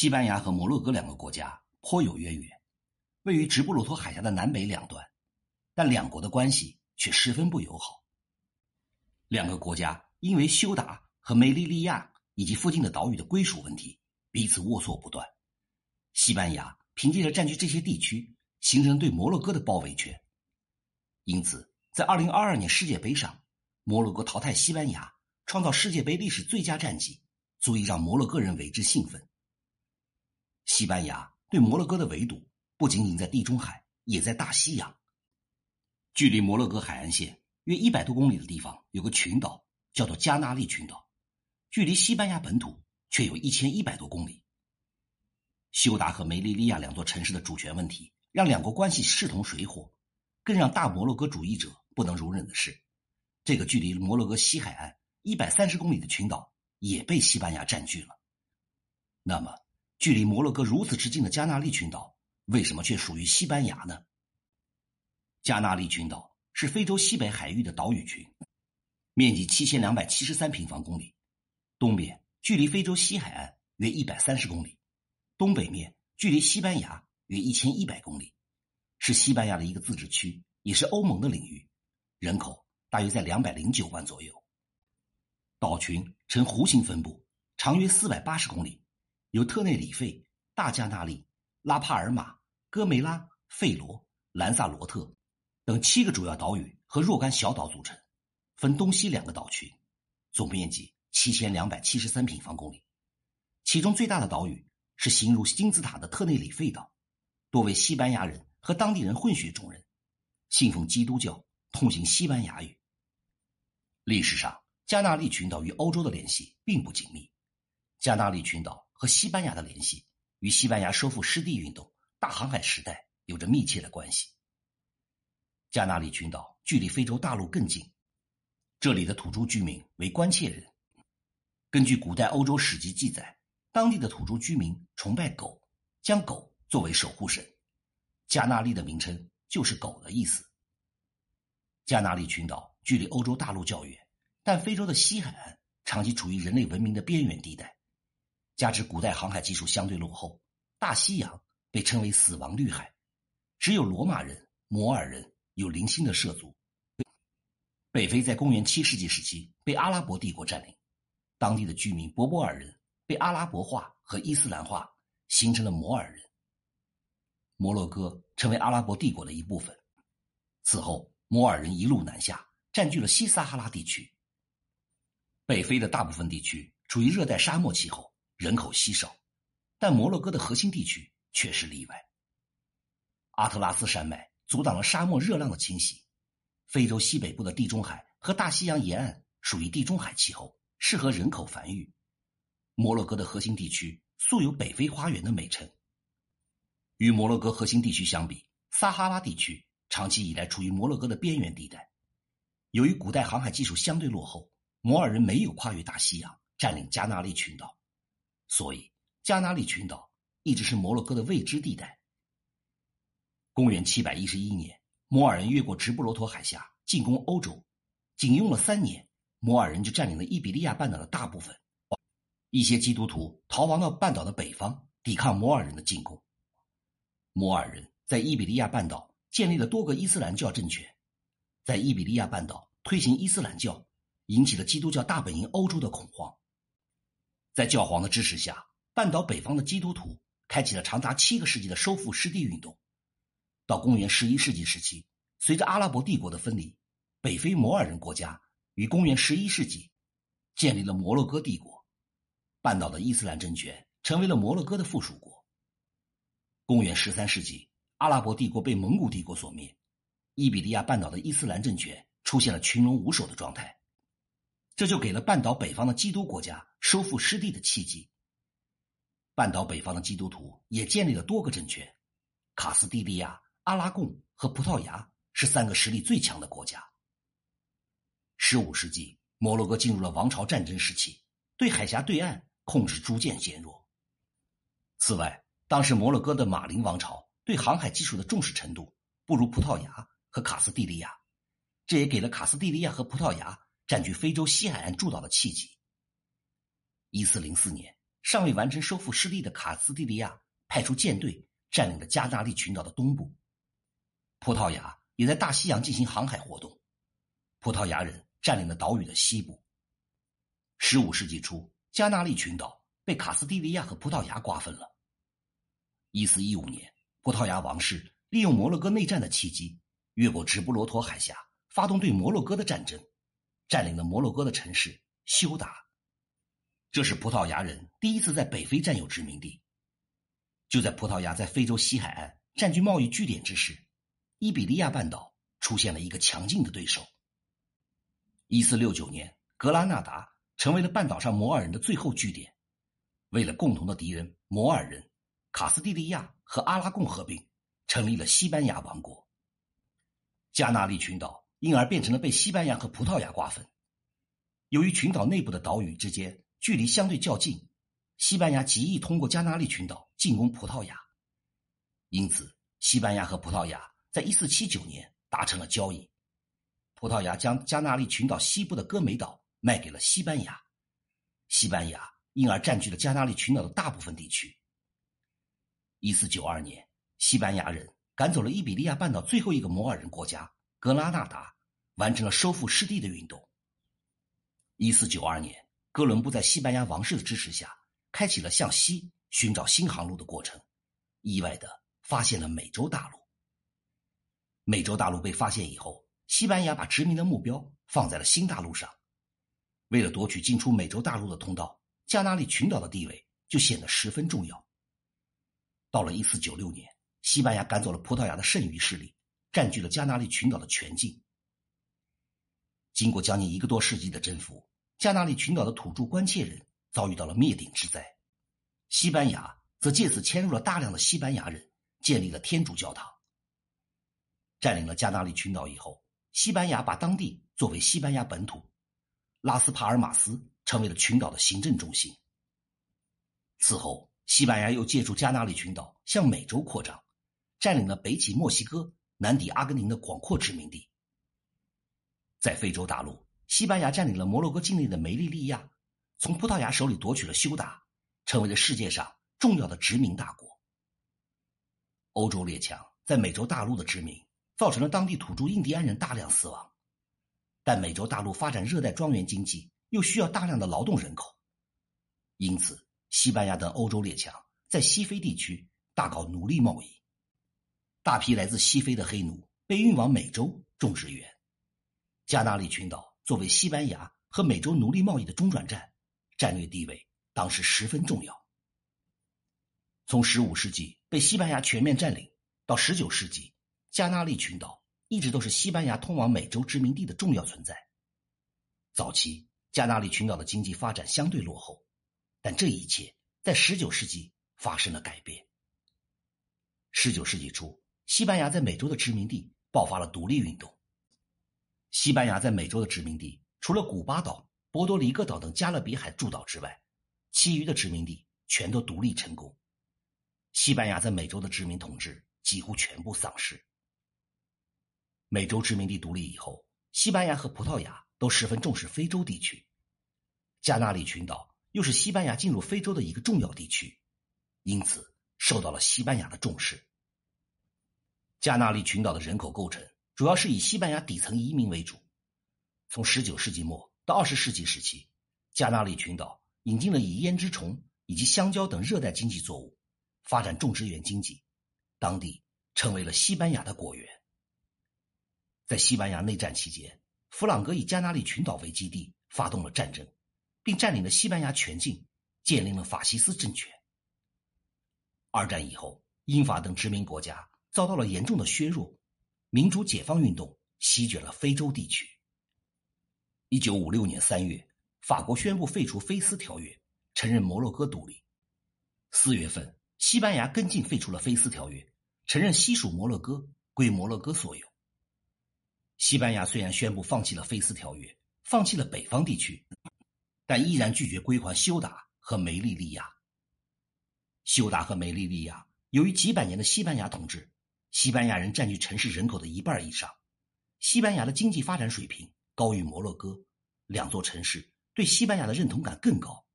西班牙和摩洛哥两个国家颇有渊源，位于直布罗陀海峡的南北两端，但两国的关系却十分不友好。两个国家因为休达和梅利利亚以及附近的岛屿的归属问题，彼此龌龊不断。西班牙凭借着占据这些地区，形成对摩洛哥的包围圈。因此，在2022年世界杯上，摩洛哥淘汰西班牙，创造世界杯历史最佳战绩，足以让摩洛哥人为之兴奋。西班牙对摩洛哥的围堵不仅仅在地中海，也在大西洋。距离摩洛哥海岸线约一百多公里的地方，有个群岛叫做加那利群岛，距离西班牙本土却有一千一百多公里。休达和梅利利亚两座城市的主权问题，让两国关系势同水火。更让大摩洛哥主义者不能容忍的是，这个距离摩洛哥西海岸一百三十公里的群岛也被西班牙占据了。那么，距离摩洛哥如此之近的加那利群岛，为什么却属于西班牙呢？加那利群岛是非洲西北海域的岛屿群，面积七千两百七十三平方公里，东边距离非洲西海岸约一百三十公里。东北面距离西班牙约一千一百公里，是西班牙的一个自治区，也是欧盟的领域，人口大约在两百零九万左右。岛群呈弧形分布，长约四百八十公里，由特内里费、大加那利、拉帕尔马、戈梅拉、费罗、兰萨罗特等七个主要岛屿和若干小岛组成，分东西两个岛群，总面积七千两百七十三平方公里，其中最大的岛屿。是形如金字塔的特内里费岛，多为西班牙人和当地人混血种人，信奉基督教，通行西班牙语。历史上，加纳利群岛与欧洲的联系并不紧密，加纳利群岛和西班牙的联系与西班牙收复失地运动、大航海时代有着密切的关系。加纳利群岛距离非洲大陆更近，这里的土著居民为关切人。根据古代欧洲史籍记载。当地的土著居民崇拜狗，将狗作为守护神。加纳利的名称就是“狗”的意思。加纳利群岛距离欧洲大陆较远，但非洲的西海岸长期处于人类文明的边缘地带，加之古代航海技术相对落后，大西洋被称为“死亡绿海”，只有罗马人、摩尔人有零星的涉足。北非在公元七世纪时期被阿拉伯帝国占领，当地的居民博波尔人。被阿拉伯化和伊斯兰化，形成了摩尔人。摩洛哥成为阿拉伯帝国的一部分。此后，摩尔人一路南下，占据了西撒哈拉地区。北非的大部分地区处于热带沙漠气候，人口稀少，但摩洛哥的核心地区却是例外。阿特拉斯山脉阻挡了沙漠热浪的侵袭。非洲西北部的地中海和大西洋沿岸属于地中海气候，适合人口繁育。摩洛哥的核心地区素有“北非花园”的美称。与摩洛哥核心地区相比，撒哈拉地区长期以来处于摩洛哥的边缘地带。由于古代航海技术相对落后，摩尔人没有跨越大西洋占领加纳利群岛，所以加纳利群岛一直是摩洛哥的未知地带。公元七百一十一年，摩尔人越过直布罗陀海峡进攻欧洲，仅用了三年，摩尔人就占领了伊比利亚半岛的大部分。一些基督徒逃亡到半岛的北方，抵抗摩尔人的进攻。摩尔人在伊比利亚半岛建立了多个伊斯兰教政权，在伊比利亚半岛推行伊斯兰教，引起了基督教大本营欧洲的恐慌。在教皇的支持下，半岛北方的基督徒开启了长达七个世纪的收复失地运动。到公元十一世纪时期，随着阿拉伯帝国的分离，北非摩尔人国家于公元十一世纪建立了摩洛哥帝国。半岛的伊斯兰政权成为了摩洛哥的附属国。公元十三世纪，阿拉伯帝国被蒙古帝国所灭，伊比利亚半岛的伊斯兰政权出现了群龙无首的状态，这就给了半岛北方的基督国家收复失地的契机。半岛北方的基督徒也建立了多个政权，卡斯蒂利亚、阿拉贡和葡萄牙是三个实力最强的国家。十五世纪，摩洛哥进入了王朝战争时期，对海峡对岸。控制逐渐减弱。此外，当时摩洛哥的马林王朝对航海技术的重视程度不如葡萄牙和卡斯蒂利亚，这也给了卡斯蒂利亚和葡萄牙占据非洲西海岸诸岛的契机。一四零四年，尚未完成收复失地的卡斯蒂利亚派出舰队占领了加纳利群岛的东部。葡萄牙也在大西洋进行航海活动。葡萄牙人占领了岛屿的西部。十五世纪初，加纳利群岛被卡斯蒂利亚和葡萄牙瓜分了。一四一五年，葡萄牙王室利用摩洛哥内战的契机，越过直布罗陀海峡，发动对摩洛哥的战争，占领了摩洛哥的城市休达。这是葡萄牙人第一次在北非占有殖民地。就在葡萄牙在非洲西海岸占据贸易据点之时，伊比利亚半岛出现了一个强劲的对手。一四六九年，格拉纳达成为了半岛上摩尔人的最后据点。为了共同的敌人摩尔人，卡斯蒂利亚和阿拉贡合并，成立了西班牙王国。加那利群岛因而变成了被西班牙和葡萄牙瓜分。由于群岛内部的岛屿之间距离相对较近，西班牙极易通过加纳利群岛进攻葡萄牙，因此西班牙和葡萄牙在一四七九年达成了交易。葡萄牙将加纳利群岛西部的戈梅岛卖给了西班牙，西班牙因而占据了加纳利群岛的大部分地区。一四九二年，西班牙人赶走了伊比利亚半岛最后一个摩尔人国家格拉纳达，完成了收复失地的运动。一四九二年，哥伦布在西班牙王室的支持下，开启了向西寻找新航路的过程，意外的发现了美洲大陆。美洲大陆被发现以后。西班牙把殖民的目标放在了新大陆上，为了夺取进出美洲大陆的通道，加那利群岛的地位就显得十分重要。到了1496年，西班牙赶走了葡萄牙的剩余势力，占据了加那利群岛的全境。经过将近一个多世纪的征服，加纳利群岛的土著关切人遭遇到了灭顶之灾，西班牙则借此迁入了大量的西班牙人，建立了天主教堂。占领了加纳利群岛以后。西班牙把当地作为西班牙本土，拉斯帕尔马斯成为了群岛的行政中心。此后，西班牙又借助加纳利群岛向美洲扩张，占领了北起墨西哥、南抵阿根廷的广阔殖民地。在非洲大陆，西班牙占领了摩洛哥境内的梅利利亚，从葡萄牙手里夺取了休达，成为了世界上重要的殖民大国。欧洲列强在美洲大陆的殖民。造成了当地土著印第安人大量死亡，但美洲大陆发展热带庄园经济又需要大量的劳动人口，因此西班牙等欧洲列强在西非地区大搞奴隶贸易，大批来自西非的黑奴被运往美洲种植园。加那利群岛作为西班牙和美洲奴隶贸易的中转站，战略地位当时十分重要。从15世纪被西班牙全面占领到19世纪。加那利群岛一直都是西班牙通往美洲殖民地的重要存在。早期，加那利群岛的经济发展相对落后，但这一切在19世纪发生了改变。19世纪初，西班牙在美洲的殖民地爆发了独立运动。西班牙在美洲的殖民地，除了古巴岛、波多黎各岛等加勒比海诸岛之外，其余的殖民地全都独立成功。西班牙在美洲的殖民统治几乎全部丧失。美洲殖民地独立以后，西班牙和葡萄牙都十分重视非洲地区。加那利群岛又是西班牙进入非洲的一个重要地区，因此受到了西班牙的重视。加那利群岛的人口构成主要是以西班牙底层移民为主。从19世纪末到20世纪时期，加那利群岛引进了以胭脂虫以及香蕉等热带经济作物，发展种植园经济，当地成为了西班牙的果园。在西班牙内战期间，弗朗哥以加那利群岛为基地发动了战争，并占领了西班牙全境，建立了法西斯政权。二战以后，英法等殖民国家遭到了严重的削弱，民主解放运动席卷了非洲地区。一九五六年三月，法国宣布废除《菲斯条约》，承认摩洛哥独立。四月份，西班牙跟进废除了《菲斯条约》，承认西属摩洛哥归摩洛哥所有。西班牙虽然宣布放弃了《菲斯条约》，放弃了北方地区，但依然拒绝归还休达和梅利利亚。休达和梅利利亚由于几百年的西班牙统治，西班牙人占据城市人口的一半以上，西班牙的经济发展水平高于摩洛哥，两座城市对西班牙的认同感更高。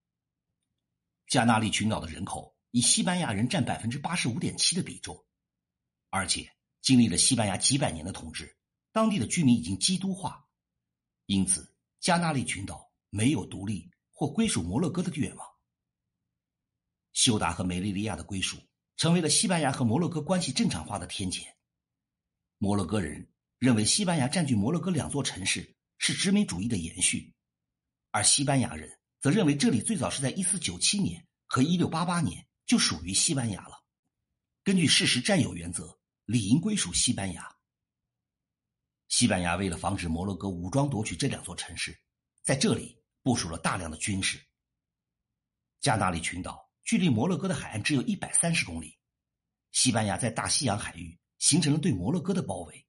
加那利群岛的人口以西班牙人占百分之八十五点七的比重，而且经历了西班牙几百年的统治，当地的居民已经基督化，因此加那利群岛没有独立或归属摩洛哥的愿望。休达和梅利利亚的归属，成为了西班牙和摩洛哥关系正常化的天堑。摩洛哥人认为西班牙占据摩洛哥两座城市是殖民主义的延续，而西班牙人则认为这里最早是在一四九七年和一六八八年就属于西班牙了。根据事实占有原则，理应归属西班牙。西班牙为了防止摩洛哥武装夺取这两座城市，在这里部署了大量的军事。加那利群岛。距离摩洛哥的海岸只有一百三十公里，西班牙在大西洋海域形成了对摩洛哥的包围。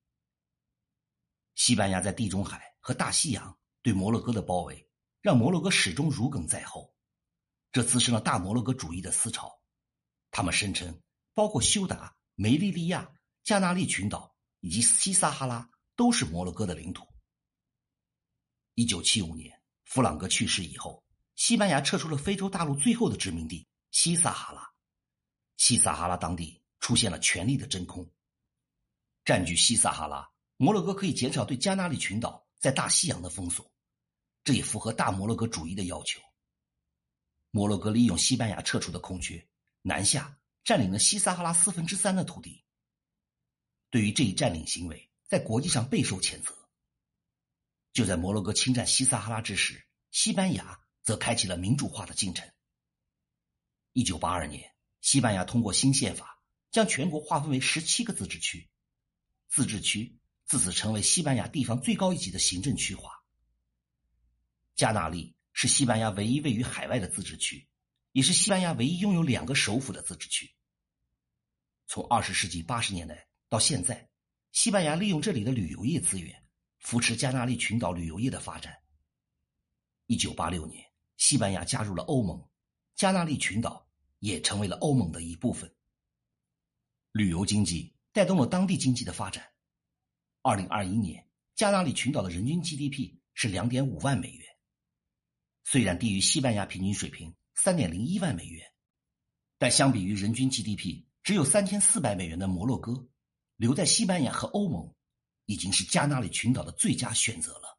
西班牙在地中海和大西洋对摩洛哥的包围，让摩洛哥始终如鲠在喉，这滋生了大摩洛哥主义的思潮。他们声称，包括休达、梅利利亚、加纳利群岛以及西撒哈拉都是摩洛哥的领土。一九七五年，弗朗哥去世以后，西班牙撤出了非洲大陆最后的殖民地。西撒哈拉，西撒哈拉当地出现了权力的真空。占据西撒哈拉，摩洛哥可以减少对加那利群岛在大西洋的封锁，这也符合大摩洛哥主义的要求。摩洛哥利用西班牙撤出的空缺，南下占领了西撒哈拉四分之三的土地。对于这一占领行为，在国际上备受谴责。就在摩洛哥侵占西撒哈拉之时，西班牙则开启了民主化的进程。一九八二年，西班牙通过新宪法，将全国划分为十七个自治区，自治区自此成为西班牙地方最高一级的行政区划。加纳利是西班牙唯一位于海外的自治区，也是西班牙唯一拥有两个首府的自治区。从二十世纪八十年代到现在，西班牙利用这里的旅游业资源，扶持加纳利群岛旅游业的发展。一九八六年，西班牙加入了欧盟，加纳利群岛。也成为了欧盟的一部分。旅游经济带动了当地经济的发展。二零二一年，加那利群岛的人均 GDP 是两点五万美元，虽然低于西班牙平均水平三点零一万美元，但相比于人均 GDP 只有三千四百美元的摩洛哥，留在西班牙和欧盟已经是加那利群岛的最佳选择了。